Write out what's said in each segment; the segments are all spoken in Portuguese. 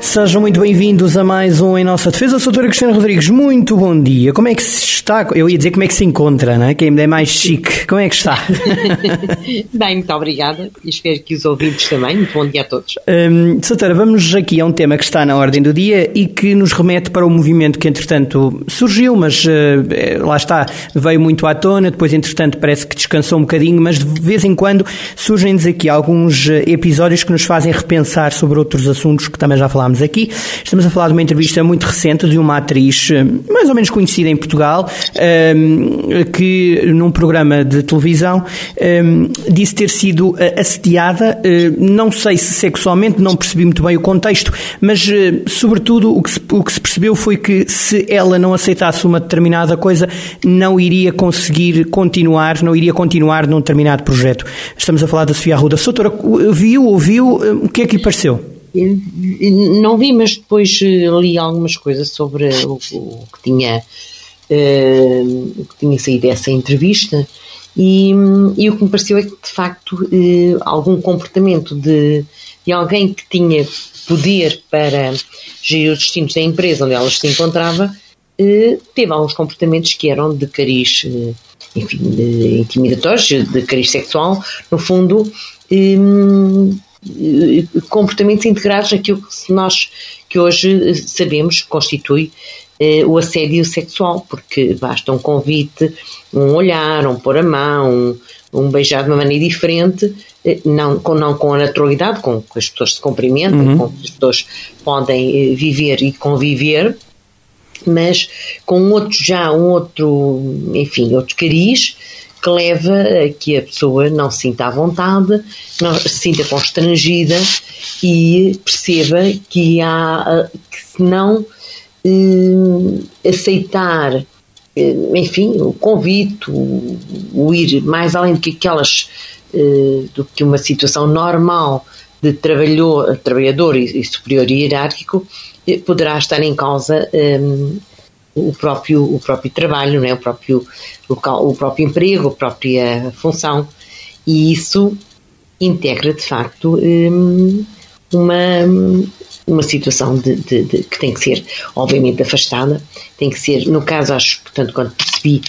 Sejam muito bem-vindos a mais um Em Nossa Defesa. Sou a doutora Cristina Rodrigues, muito bom dia. Como é que se está? Eu ia dizer como é que se encontra, não é? Quem é mais chique. Como é que está? bem, muito obrigada e espero que os ouvintes também. Muito bom dia a todos. Um, doutora, vamos aqui a um tema que está na ordem do dia e que nos remete para o movimento que, entretanto, surgiu, mas uh, lá está, veio muito à tona, depois, entretanto, parece que descansou um bocadinho, mas de vez em quando surgem-nos aqui alguns eh, episódios que nos fazem repensar sobre outros assuntos que também já falámos falámos aqui. Estamos a falar de uma entrevista muito recente de uma atriz eh, mais ou menos conhecida em Portugal, eh, que num programa de televisão eh, disse ter sido assediada, não sei se sexualmente, não percebi muito bem o contexto, mas sobretudo o que se, o que se percebeu foi que se ela não aceitasse uma determinada coisa, não iria conseguir continuar, não iria continuar num determinado projeto. Estamos a falar da Sofia Arruda. Soutora, viu, ouviu, o que é que lhe pareceu? Não vi, mas depois eh, li algumas coisas sobre o, o que tinha uh, que tinha saído dessa entrevista. E, e, o que me pareceu é que de facto uh, algum comportamento de, de alguém que tinha poder para gerir os destinos da empresa onde ela se encontrava uh, teve alguns comportamentos que eram de cariz enfim, de intimidatórios, de cariz sexual, no fundo comportamentos integrados naquilo que nós que hoje sabemos constitui eh, o assédio sexual, porque basta um convite, um olhar, um pôr a mão, um, um beijar de uma maneira diferente, eh, não, com, não com a naturalidade com que as pessoas se cumprimentam, uhum. com que as pessoas podem eh, viver e conviver, mas com outro já, um outro, enfim, outro cariz, que leva a que a pessoa não se sinta à vontade, não se sinta constrangida e perceba que há que se não eh, aceitar eh, enfim, o convite, o, o, ir mais além do que aquelas eh, do que uma situação normal de trabalhador, e, e superior hierárquico poderá estar em causa o próprio, o próprio trabalho, né? o, próprio, local, o próprio emprego, a própria função. E isso integra, de facto, hum, uma, uma situação de, de, de, que tem que ser, obviamente, afastada. Tem que ser, no caso, acho, portanto, quando percebi,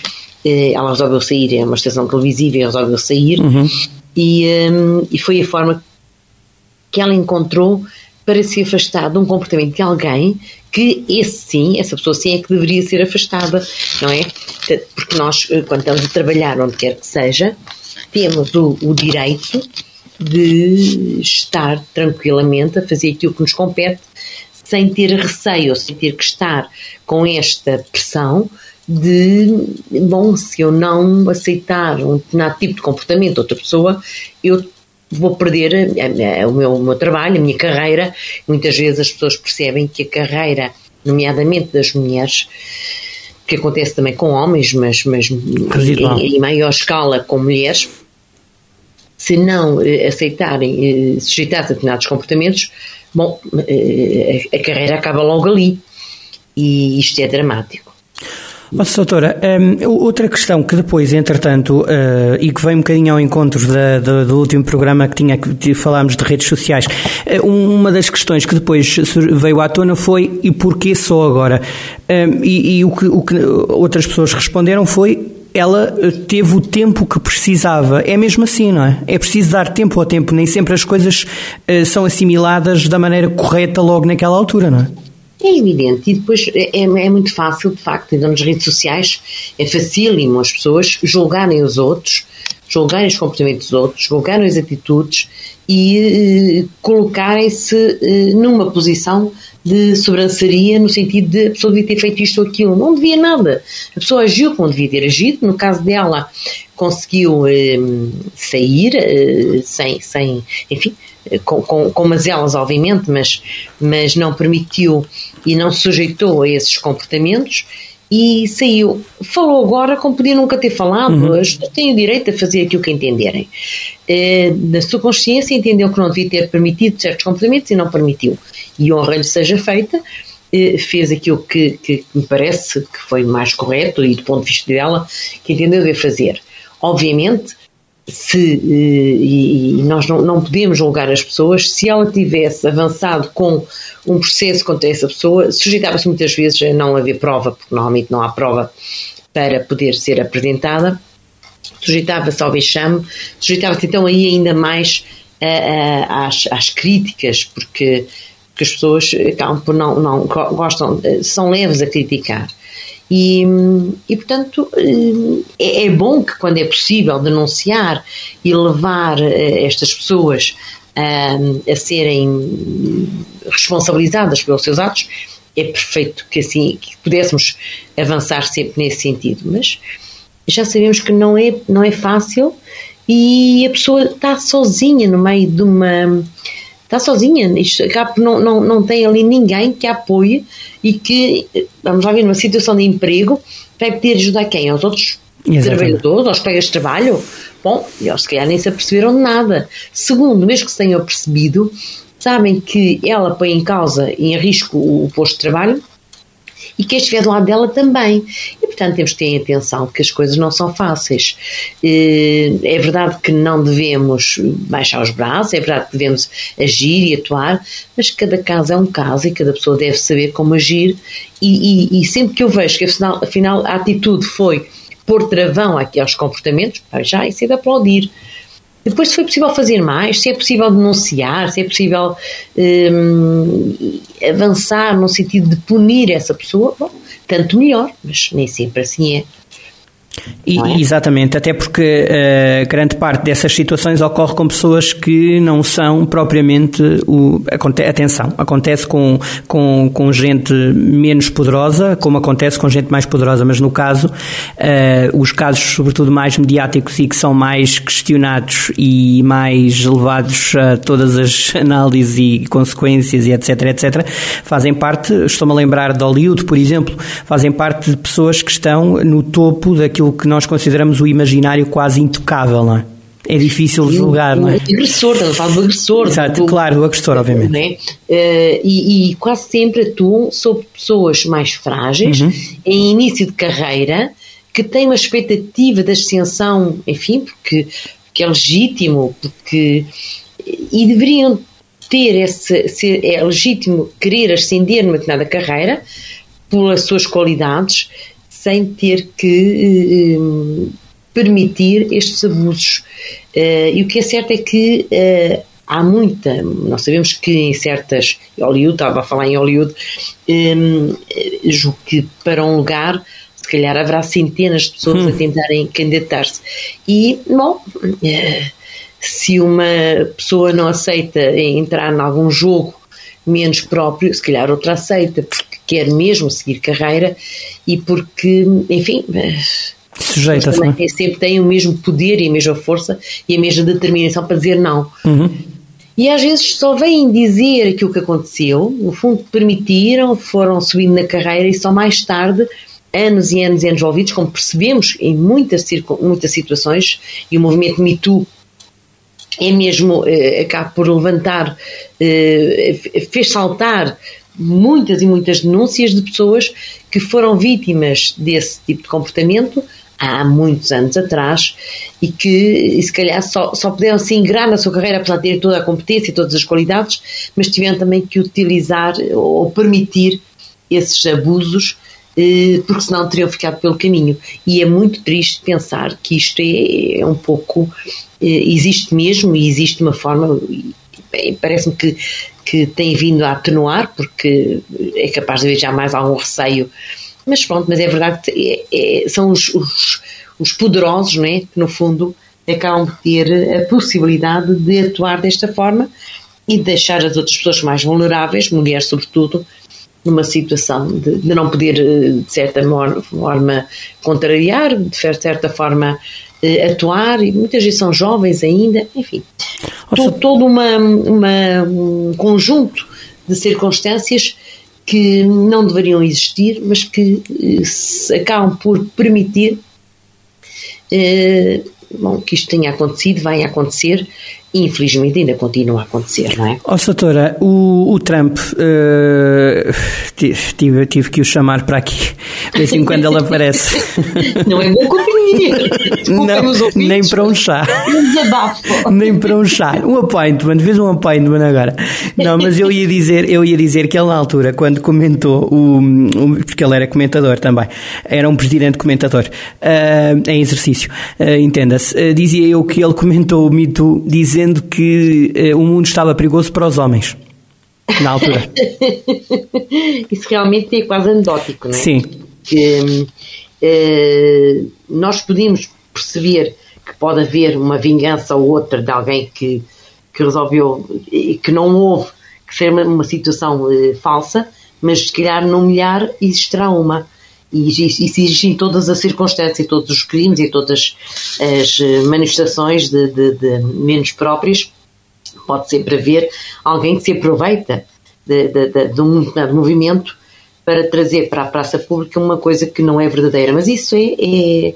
eh, ela resolveu sair, é uma estação televisiva e resolveu sair, uhum. e, um, e foi a forma que ela encontrou para se afastar de um comportamento de alguém que esse sim, essa pessoa sim é que deveria ser afastada, não é? Porque nós, eh, quando estamos a trabalhar onde quer que seja, temos o, o direito de estar tranquilamente a fazer aquilo que nos compete sem ter receio, sem ter que estar com esta pressão de, bom, se eu não aceitar um determinado tipo de comportamento de outra pessoa, eu vou perder a, a, o, meu, o meu trabalho, a minha carreira. Muitas vezes as pessoas percebem que a carreira, nomeadamente das mulheres, que acontece também com homens, mas, mas em, em, maior escala com mulheres, se não eh, aceitarem, eh, sujeitar-se a determinados comportamentos, bom, eh, a carreira acaba logo ali. E isto é dramático. Nossa, doutora, um, outra questão que depois, entretanto, uh, e que vem um bocadinho ao encontro da, da, do último programa que tinha que falámos de redes sociais, uh, uma das questões que depois veio à tona foi e porquê só agora? Um, e, e o, que, o que outras pessoas responderam foi ela eh, teve o tempo que precisava. É mesmo assim, não é? É preciso dar tempo ao tempo. Nem sempre as coisas uh, são assimiladas da maneira correta logo naquela altura, não é? É evidente, e depois é, é, é muito fácil, de facto, então nas redes sociais é facílimo as pessoas julgarem os outros, julgarem os comportamentos dos outros, julgarem as atitudes e eh, colocarem-se eh, numa posição de sobrançaria no sentido de a pessoa devia ter feito isto ou aquilo. Não devia nada. A pessoa agiu como devia ter agido. No caso dela, conseguiu eh, sair sem, sem, enfim, com, com, com mazelas, obviamente, mas, mas não permitiu e não sujeitou a esses comportamentos e saiu. Falou agora como podia nunca ter falado, uhum. as pessoas têm o direito a fazer aquilo que entenderem. Eh, na sua consciência entendeu que não devia ter permitido certos comportamentos e não permitiu. E honra-lhe seja feita, eh, fez aquilo que, que, me parece que foi mais correto e do ponto de vista dela, que entendeu de fazer. Obviamente, se, e, e nós não, não podemos julgar as pessoas, se ela tivesse avançado com um processo contra essa pessoa, sujeitava-se muitas vezes a não haver prova, porque normalmente não há prova para poder ser apresentada, sujeitava-se ao vexame, sujeitava-se então aí ainda mais às, às, críticas, porque, porque, as pessoas acabam por não, não gostam, são leves a criticar. E, e portanto, é, é, bom que quando é possível denunciar e levar eh, estas pessoas a, a serem responsabilizadas pelos seus atos, é perfeito que assim que pudéssemos avançar sempre nesse sentido, mas já sabemos que não é, não é fácil e a pessoa está sozinha no meio de uma. Está sozinha, isto, não, não, não tem ali ninguém que a apoie e que, vamos lá ver, numa situação de emprego, vai pedir ajuda a quem? Aos outros Exatamente. trabalhadores, aos colegas de trabalho? Bom, eles se calhar nem se aperceberam de nada. Segundo, mesmo que se tenham percebido, sabem que ela põe em causa, em risco, o posto de trabalho e quem estiver do lado dela também. Portanto, temos que ter atenção que as coisas não são fáceis. Eh, é verdade que não devemos baixar os braços, é verdade que devemos agir e atuar, mas cada caso é um caso e cada pessoa deve saber como agir. E, e, e sempre que eu vejo que, afinal, afinal, a atitude foi pôr travão aqui aos comportamentos, já isso é de aplaudir. Depois, se foi possível fazer mais, se é possível denunciar, se é possível hum, avançar no sentido de punir essa pessoa, bom, tanto melhor, mas nem sempre assim é. E, é? Exatamente, até porque uh, grande parte dessas situações ocorre com pessoas que não são propriamente o. Aconte, atenção, acontece com, com, com gente menos poderosa, como acontece com gente mais poderosa, mas no caso, uh, os casos, sobretudo mais mediáticos e que são mais questionados e mais levados a todas as análises e consequências e etc, etc, fazem parte, estou-me a lembrar de Hollywood, por exemplo, fazem parte de pessoas que estão no topo daquilo aquilo que nós consideramos o imaginário quase intocável, não é? É difícil de julgar, não é? Agressor, estamos a falar do agressor. Exato, do, claro, do agressor, obviamente. É? Uh, e, e, quase sempre atuam sobre pessoas mais frágeis, uhum. em início de carreira, que têm uma expectativa de ascensão, enfim, porque, porque é legítimo, porque. e deveriam ter esse. Ser, é legítimo querer ascender numa determinada carreira pelas suas qualidades sem ter que uh, permitir estes abusos. Uh, e o que é certo é que uh, há muita, nós sabemos que em certas, Hollywood, estava a falar em Hollywood, um, julgo que para um lugar se calhar haverá centenas de pessoas hum. a tentarem candidatar-se. E, bom, se uma pessoa não aceita entrar em algum jogo menos próprio, se calhar outra aceita, porque quer mesmo seguir carreira e porque, enfim. Sujeita-se. É? Sempre tem o mesmo poder e a mesma força e a mesma determinação para dizer não. Uhum. E às vezes só vêm dizer aquilo que aconteceu, no fundo permitiram, foram subindo na carreira e só mais tarde anos e anos e anos envolvidos, como percebemos em muitas, muitas situações, e o movimento Me Too é mesmo, eh, acaba por levantar, eh, fez saltar muitas e muitas denúncias de pessoas que foram vítimas desse tipo de comportamento há muitos anos atrás e que e se calhar só, só puderam se ingrar na sua carreira apesar de ter toda a competência e todas as qualidades, mas tiveram também que utilizar ou permitir esses abusos eh, porque senão teriam ficado pelo caminho. E é muito triste pensar que isto é, é um pouco. Eh, existe mesmo e existe uma forma. Parece-me que que tem vindo a atenuar, porque é capaz de haver já mais algum receio. Mas pronto, mas é verdade que é, é, são os, os, os poderosos, né, que no fundo acabam de ter a possibilidade de atuar desta forma e de deixar as outras pessoas mais vulneráveis, mulheres sobretudo, numa situação de, de não poder, eh, de certa forma, contrariar, de certa forma, eh, atuar, e muitas vezes são jovens ainda, enfim. Todo, todo uma, uma, um conjunto de circunstâncias que não deveriam existir, mas que eh, acabam por permitir eh, bom, que isto tenha acontecido, vai acontecer infelizmente ainda continua a acontecer, não é? Ó, oh, o, o Trump, uh, tive, tive que o chamar para aqui, de vez em quando ele aparece. Não é bom companhia. não, nem para um chá. nem para um chá. Um appointment, vês um appointment agora. Não, mas eu ia dizer, eu ia dizer que ele na altura, quando comentou, o, o porque ele era comentador também, era um presidente comentador uh, em exercício, uh, entenda-se, dizia eu que ele comentou o mito dizendo que o mundo estava perigoso para os homens na altura. Isso realmente é quase anedótico, não é? Sim. Que, eh, nós podemos perceber que pode haver uma vingança ou outra de alguém que, que resolveu e que não houve, que seja uma, uma situação eh, falsa, mas se calhar no milhar existirá uma. E, existem todas as circunstâncias e todos os crimes e todas as eh, manifestações de, de, de menos próprias, pode sempre haver alguém que se aproveita de, de, um movimento para trazer para a praça pública uma coisa que não é verdadeira. Mas isso é, é,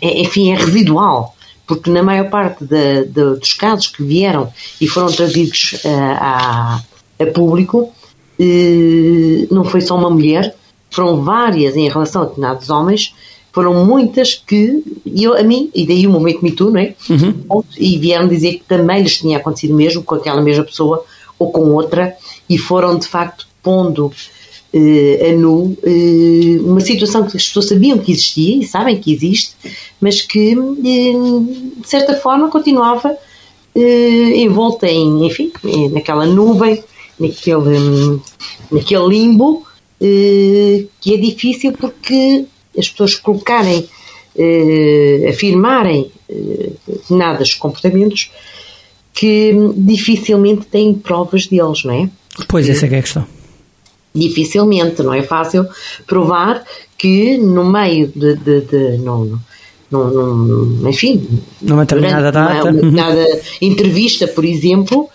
é enfim, é residual, porque na maior parte de, de, dos casos que vieram e foram trazidos uh, a, a, público, uh, não foi só uma mulher, foram várias em relação a determinados homens, foram muitas que, eu, a mim, e daí o momento Me Too, não é? Uhum. E vieram dizer que também lhes tinha acontecido mesmo com aquela mesma pessoa ou com outra, e foram de facto pondo uh, a nu uh, uma situação que as pessoas sabiam que existia e sabem que existe, mas que uh, de certa forma continuava envolta em, enfim, naquela nuvem, naquele, naquele limbo que é difícil porque as pessoas colocarem, afirmarem determinados comportamentos que dificilmente têm provas deles, não é? Pois, essa é que é a questão. Dificilmente, não é fácil provar que no meio de, de, de não, não, enfim, numa determinada data, uma, determinada entrevista, por exemplo,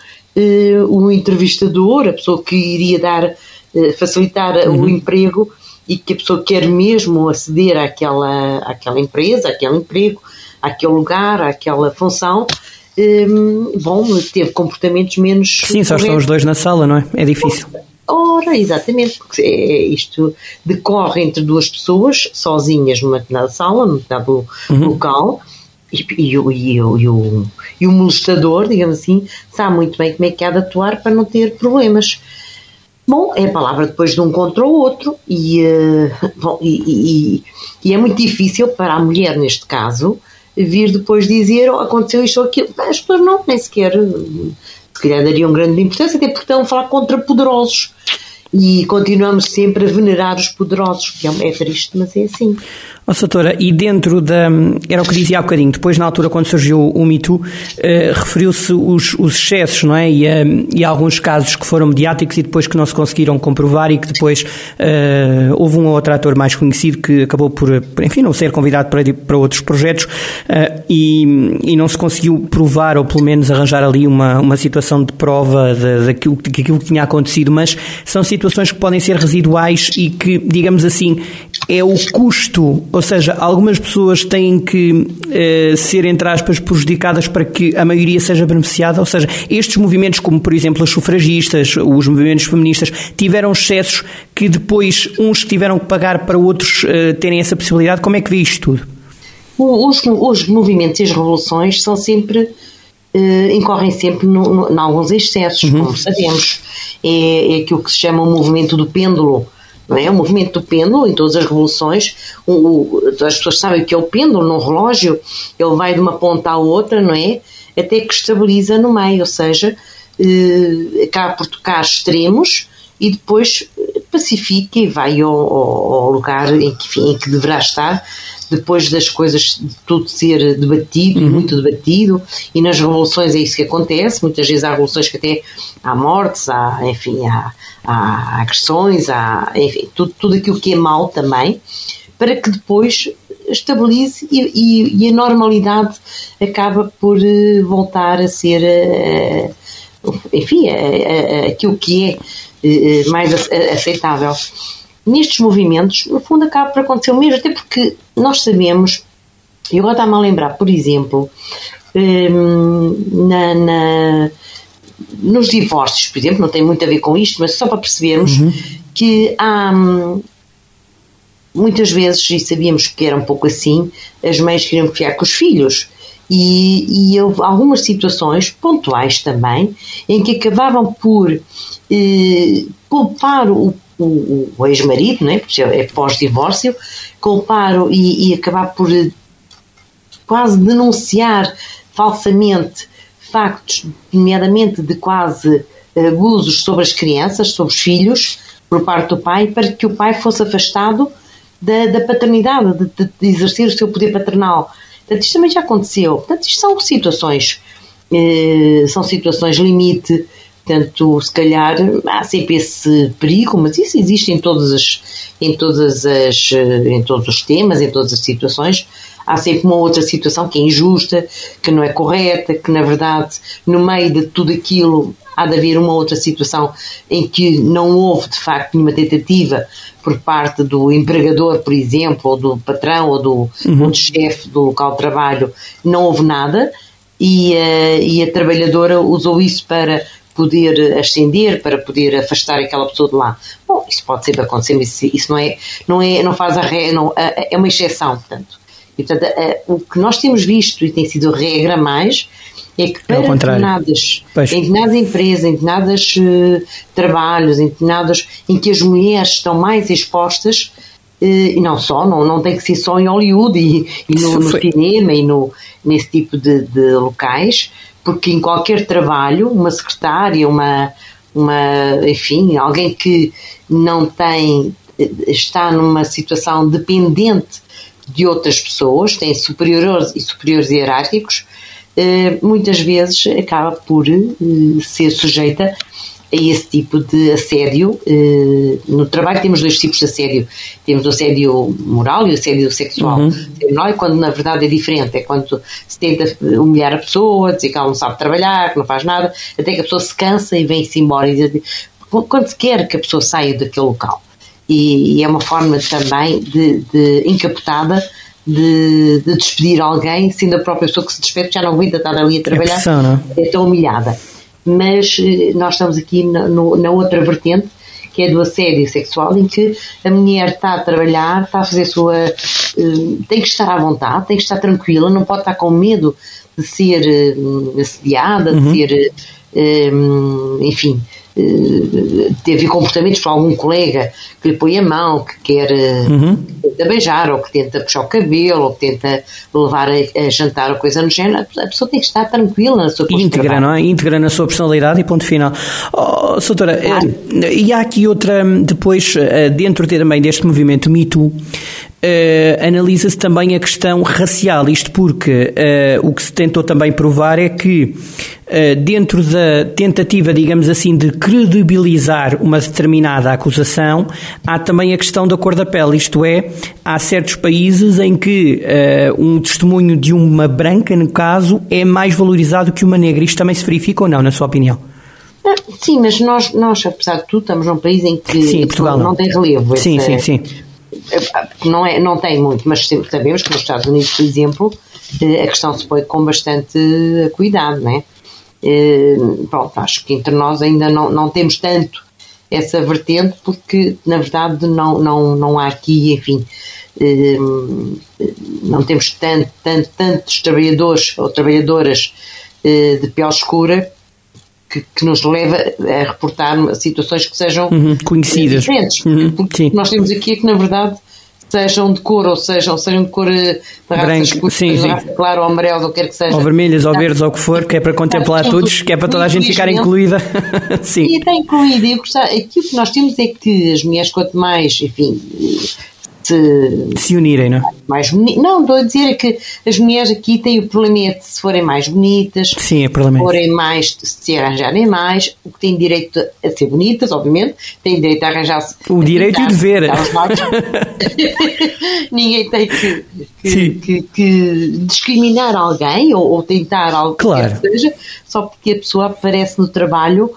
o entrevistador, a pessoa que iria dar, facilitar uhum. o emprego e que a pessoa quer mesmo aceder àquela, àquela empresa, àquele emprego, àquele lugar, àquela função, um, eh, bom, teve comportamentos menos. Sim, só estão os dois na sala, não é? É difícil. Ora, exatamente, porque é, isto decorre entre duas pessoas sozinhas numa determinada sala, num determinado uhum. local, e, e, e, e, o, e o molestador, digamos assim, sabe muito bem como é que há de atuar para não ter problemas. Bom, é a palavra depois de um contra o outro, e, uh, bom, e, e, é muito difícil para a mulher, neste caso, vir depois dizer oh, aconteceu isto ou aquilo. As pessoas não, nem sequer se calhar dariam grande importância, até porque estão a falar contra poderosos. E continuamos sempre a venerar os poderosos, que é, é triste, mas é assim. Oh, Soutora, e dentro da. Era o que dizia há bocadinho, depois na altura quando surgiu o Me Too, eh, referiu-se os, os excessos, não é? E, eh, e alguns casos que foram mediáticos e depois que não se conseguiram comprovar e que depois eh, houve um ou outro ator mais conhecido que acabou por, enfim, não ser convidado para, para outros projetos e, e não se conseguiu provar ou pelo menos arranjar ali uma, uma situação de prova daquilo, daquilo que tinha acontecido, mas são situações que podem ser residuais e que, digamos assim, é o custo ou seja, algumas pessoas têm que eh, ser, entre aspas, prejudicadas para que a maioria seja beneficiada. Ou seja, estes movimentos, como por exemplo as sufragistas, os movimentos feministas, tiveram excessos que depois uns tiveram que pagar para outros eh, terem essa possibilidade. Como é que vê isto tudo? Os, os movimentos e as revoluções são sempre. Uh, incorrem sempre em alguns excessos, uhum. como sabemos. É, é aquilo que se chama o movimento do pêndulo, não é? O movimento do pêndulo, em todas as revoluções, o, o, as pessoas sabem que é o pêndulo no relógio, ele vai de uma ponta à outra, não é? Até que estabiliza no meio, ou seja, eh, acaba por tocar extremos e depois pacifica e vai ao, ao lugar em que, enfim, em que deverá estar depois das coisas de tudo ser debatido, uhum. muito debatido, e nas revoluções é isso que acontece, muitas vezes há revoluções que até há mortes, há, enfim, há, há agressões, há, enfim, tudo, tudo aquilo que é mau também, para que depois estabilize e, e, e a normalidade acaba por uh, voltar a ser, uh, enfim, uh, aquilo que é mais aceitável nestes movimentos, no fundo, acaba por acontecer o mesmo, até porque nós sabemos, e agora está-me a lembrar, por exemplo, hum, na, na, nos divórcios, por exemplo, não tem muito a ver com isto, mas só para percebermos uhum. que há hum, muitas vezes, e sabíamos que era um pouco assim, as mães queriam ficar com os filhos. E, e houve algumas situações, pontuais também, em que acabavam por eh, culpar o, o, o ex-marido, né, porque é pós-divórcio, culpar e, e acabar por eh, quase denunciar falsamente factos, nomeadamente de quase abusos sobre as crianças, sobre os filhos, por parte do pai, para que o pai fosse afastado da, da paternidade, de, de, exercer o seu poder paternal. Portanto, isto também já aconteceu. Portanto, isto são situações, eh, são situações limite, portanto, se calhar há sempre esse perigo, mas isso existe em todas as, em todas as, eh, em todos os temas, em todas as situações. Há sempre uma outra situação que é injusta, que não é correta, que na verdade, no meio de tudo aquilo, há de haver uma outra situação em que não houve de facto nenhuma tentativa por parte do empregador, por exemplo, ou do patrão, ou do, uhum. ou do chefe do local de trabalho, não houve nada e, uh, e a trabalhadora usou isso para poder ascender, para poder afastar aquela pessoa de lá. Bom, isso pode sempre acontecer, mas isso não é, não é, não faz a regra, não, é uma exceção, portanto. E, portanto, o que nós temos visto e tem sido regra mais é que para determinadas, em determinadas empresas, em determinados uh, trabalhos, em determinados em que as mulheres estão mais expostas, uh, e não só, não, não tem que ser só em Hollywood e, e no, no cinema e no, nesse tipo de, de locais, porque em qualquer trabalho, uma secretária, uma, uma, enfim, alguém que não tem, está numa situação dependente de outras pessoas, tem superiores e superiores hierárquicos, eh, muitas vezes acaba por eh, ser sujeita a esse tipo de assédio. Eh, no trabalho temos dois tipos de assédio. Temos o assédio moral e o assédio sexual. Uhum. Não é quando na verdade é diferente, é quando se tenta humilhar a pessoa, dizer que ela não sabe trabalhar, que não faz nada, até que a pessoa se cansa e vem-se embora. Quando se quer que a pessoa saia daquele local. E, é uma forma também de, de encapotada de, de, despedir alguém, sendo a própria pessoa que se despede, já não aguenta estar ali a trabalhar, é, pressão, é? é tão humilhada. Mas eh, nós estamos aqui na, no, na outra vertente, que é do assédio sexual, em que a mulher está a trabalhar, está a fazer a sua. Uh, tem que estar à vontade, tem que estar tranquila, não pode estar com medo de ser uh, assediada, uhum. de ser. Uh, enfim, teve comportamentos para algum colega que lhe põe a mão, que quer uhum. que tenta beijar, ou que tenta puxar o cabelo, ou que tenta levar a, a jantar ou coisa no género, a pessoa tem que estar tranquila na sua Íntegra, não é? Íntegra na sua personalidade e ponto final. Oh, Soutora, claro. e há aqui outra, depois, eh, dentro também deste movimento Me Too, Uh, analisa-se também a questão racial, isto porque uh, o que se tentou também provar é que, uh, dentro da tentativa, digamos assim, de credibilizar uma determinada acusação, há também a questão da cor da pele, isto é, há certos países em que um testemunho de uma branca, no caso, é mais valorizado que uma negra. Isto também se verifica ou não, na sua opinião? Sim, mas nós, nós, apesar de tudo, estamos num país em que sim, Portugal não, não tem relevo. Sim, sim, sim não, é, não tem muito, mas sabemos que nos Estados Unidos, por exemplo, eh, a questão se põe com bastante cuidado, não é? Eh, pronto, acho que entre nós ainda não, não temos tanto essa vertente porque, na verdade, não, não, não há aqui, enfim, eh, não temos tanto, tanto, tantos trabalhadores ou trabalhadoras de pele escura que, que, nos leva a reportar situações que sejam uhum, conhecidas. Diferentes. Uhum, porque nós temos aqui é que, na verdade, sejam de cor ou sejam, sejam de cor eh, de Branco, sim, claro ou amarelo, ou quer que seja. Ou vermelhas, ou verdes, ou o que for, que é para contemplar todos, que é para toda a gente ficar incluída. sim. E está incluída. E aquilo que nós temos é que as mulheres, quanto mais, enfim, se, se unirem, não é? Mais boni... Não, estou a dizer que as mulheres aqui têm o problema de se forem mais bonitas, Sim, é se forem mais, se arranjarem mais, o que têm direito a ser bonitas, obviamente, têm direito a arranjar-se. O direito e o dever. Ninguém tem que, que, que, que, discriminar alguém ou, ou tentar algo claro. que seja, só porque a pessoa aparece no trabalho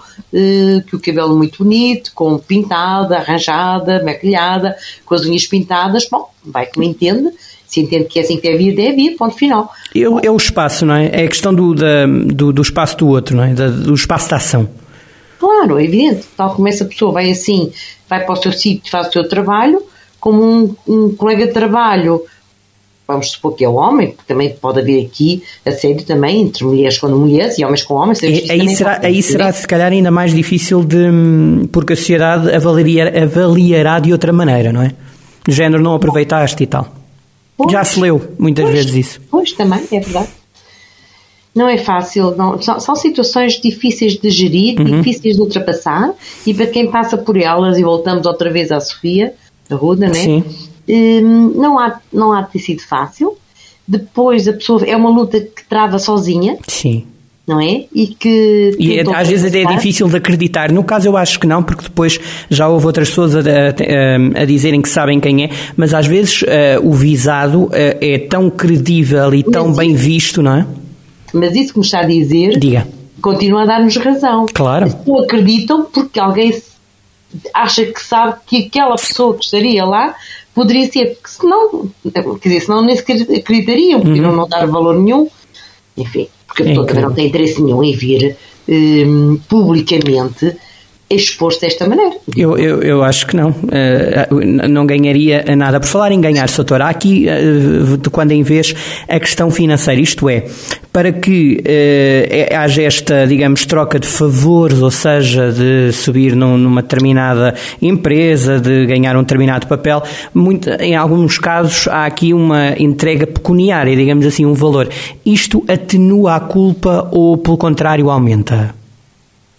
que o cabelo é muito bonito, com pintada, arranjada, maquilhada, com as unhas pintadas, bom, vai como entende, se entende que é assim que deve ir, deve ir, ponto final. É, é o espaço, não é? É a questão do, da, do, do, espaço do outro, não é? Do espaço da ação. Claro, é evidente. Tal como essa pessoa vai assim, vai para o seu sítio, faz o seu trabalho, como um, um colega de trabalho, vamos supor que é o homem, porque também pode haver aqui assédio também entre mulheres com mulheres e homens com homens. aí, aí será, aí será se calhar ainda mais difícil de porque a sociedade avaliar, avaliará de outra maneira, não é? De género não aproveitaste e tal. Pois, Já se leu muitas pois, vezes isso. Pois também, é verdade. Não é fácil, não, são, são, situações difíceis de gerir, uhum. difíceis de ultrapassar, e para quem passa por elas, e voltamos outra vez à Sofia, a Ruda, né? Sim Hum, não, há, não há de ter sido fácil. Depois a pessoa é uma luta que trava sozinha. Sim. Não é? E que. E é, às vezes até é difícil de acreditar. No caso, eu acho que não, porque depois já houve outras pessoas a, a, a dizerem que sabem quem é, mas às vezes uh, o visado uh, é tão credível e tão bem visto, não é? Mas isso que me está a dizer. Diga. Continua a dar-nos razão. Claro. As pessoas acreditam porque alguém acha que sabe que aquela pessoa que estaria lá poderia ser, porque senão, quer dizer, senão nem sequer acreditariam, porque uhum. não dar valor nenhum, enfim, porque a pessoa é também não tem interesse nenhum em vir um, publicamente exposto desta maneira. Eu, eu, eu acho que não. Uh, não ganharia nada. Por falar em ganhar, Soutor, há aqui, uh, de quando em vez, a questão financeira. Isto é, para que uh, haja esta, digamos, troca de favores, ou seja, de subir num, numa determinada empresa, de ganhar um determinado papel, muito, em alguns casos há aqui uma entrega pecuniária, digamos assim, um valor. Isto atenua a culpa ou, pelo contrário, aumenta?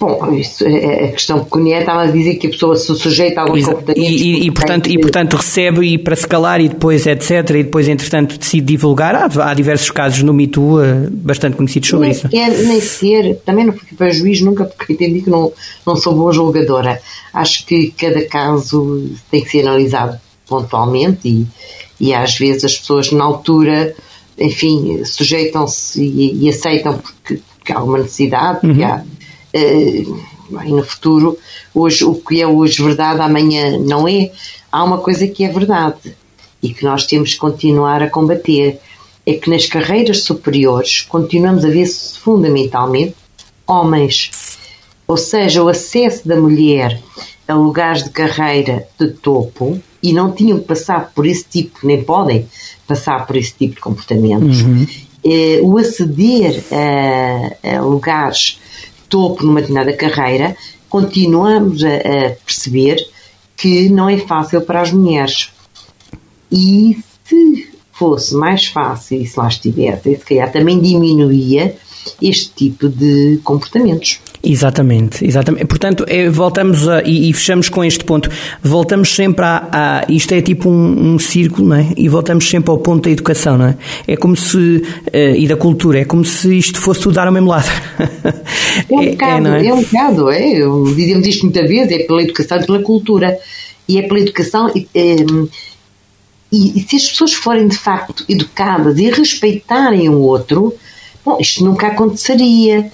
Bom, isso, é, é, a questão pecuniária estava a dizer que a pessoa se sujeita a alguns comportamentos. E, e, e, portanto, e, portanto, recebe e para se calar e depois etc. E depois, entretanto, decide divulgar. Há, há diversos casos no MeToo uh, bastante conhecidos sobre nem isso. É, nem ser, também não fui para juiz nunca porque entendi que não, não sou boa julgadora. Acho que cada caso tem que ser analisado pontualmente e, e às vezes as pessoas na altura, enfim, sujeitam-se e, e aceitam porque, porque, há uma necessidade, porque uhum. há e eh, no futuro, hoje, o que é hoje verdade, amanhã não é. Há uma coisa que é verdade e que nós temos que continuar a combater. É que nas carreiras superiores continuamos a ver fundamentalmente homens. Ou seja, o acesso da mulher a lugares de carreira de topo e não tinham que passar por esse tipo, nem podem passar por esse tipo de comportamentos. Uhum. Eh, o aceder a, a lugares topo numa determinada carreira, continuamos a, a perceber que não é fácil para as mulheres. E se fosse mais fácil, e se lá estivesse, se calhar também diminuía este tipo de comportamentos. Exatamente, exatamente. Portanto, é, voltamos a, e, e, fechamos com este ponto. Voltamos sempre a, a isto é tipo um, um, círculo, não é? E voltamos sempre ao ponto da educação, não é? É como se, uh, e da cultura, é como se isto fosse tudo dar ao mesmo lado. É um é, bocado, é, é? é, um bocado, é. Dizemos isto muitas vezes, é pela educação e pela cultura. E é pela educação e, um, e, e se as pessoas forem de facto educadas e respeitarem o outro, bom, isto nunca aconteceria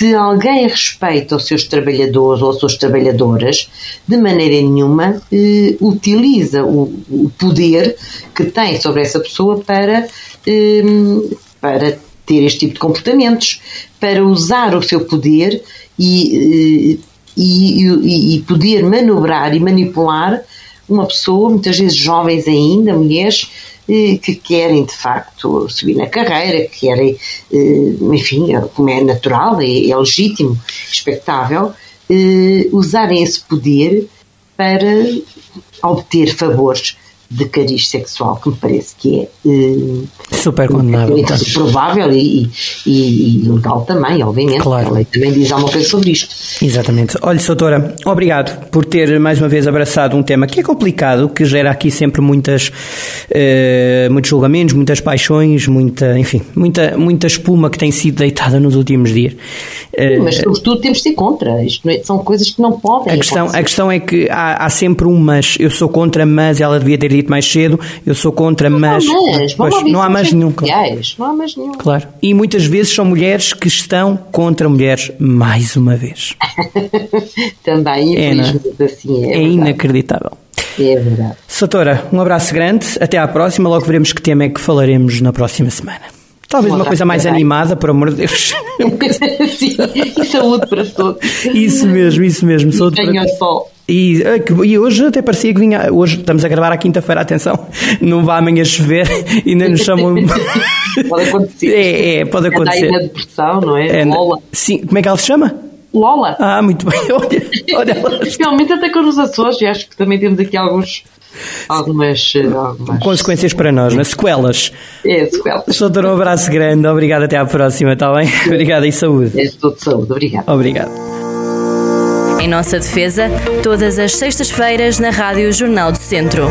se alguém respeita os seus trabalhadores ou as suas trabalhadoras, de maneira nenhuma eh, utiliza o, o, poder que tem sobre essa pessoa para, eh, para ter este tipo de comportamentos, para usar o seu poder e, eh, e, e, e poder manobrar e manipular uma pessoa, muitas vezes jovens ainda, mulheres, que querem de facto subir na carreira, que querem, eh, enfim, como é natural, é, é legítimo, expectável, eh, usarem esse poder para obter favores de cariz sexual, que me parece que é uh, super condenável. É provável e, e, e, legal também, obviamente. Claro. A lei também diz alguma coisa sobre isto. Exatamente. Olha, doutora, obrigado por ter mais uma vez abraçado um tema que é complicado, que gera aqui sempre muitas, uh, muitos julgamentos, muitas paixões, muita, enfim, muita, muita espuma que tem sido deitada nos últimos dias. Uh, mas sobretudo temos de ser contra. Isto é, são coisas que não podem. A questão, a questão é que há, há sempre um mas. Eu sou contra, mas ela devia ter dito mais cedo, eu sou contra, mas. Não há mas, mas não há mais nenhum. Claro. Não há mais nenhum. Claro. E muitas vezes são mulheres que estão contra mulheres mais uma vez. Também, é, infelizmente, é, assim é. É inacreditável. É verdade. Satora, um abraço grande, até à próxima, logo veremos que tema é que falaremos na próxima semana. Talvez uma coisa mais animada, por amor de Deus. Sim, e saúde para todos. Isso mesmo, isso mesmo. Saúde para... sol. E, e, hoje até parecia que vinha. Hoje estamos a gravar à quinta-feira, atenção, não vai amanhã chover e nem nos chamam. pode acontecer. É, é pode acontecer. Anda aí na depressão, não é? é? Lola. Sim, como é que ela se chama? Lola. Ah, muito bem, olha. olha Realmente atacou nos Açores e acho que também temos aqui alguns algumas, algumas... consequências para nós, não é? Sequelas. É, sequelas. Doutor, um abraço grande, obrigado, até à próxima, está bem? Obrigado e saúde. É tudo saúde, obrigado. Obrigado. Em nossa defesa, todas as sextas-feiras na Rádio Jornal do Centro.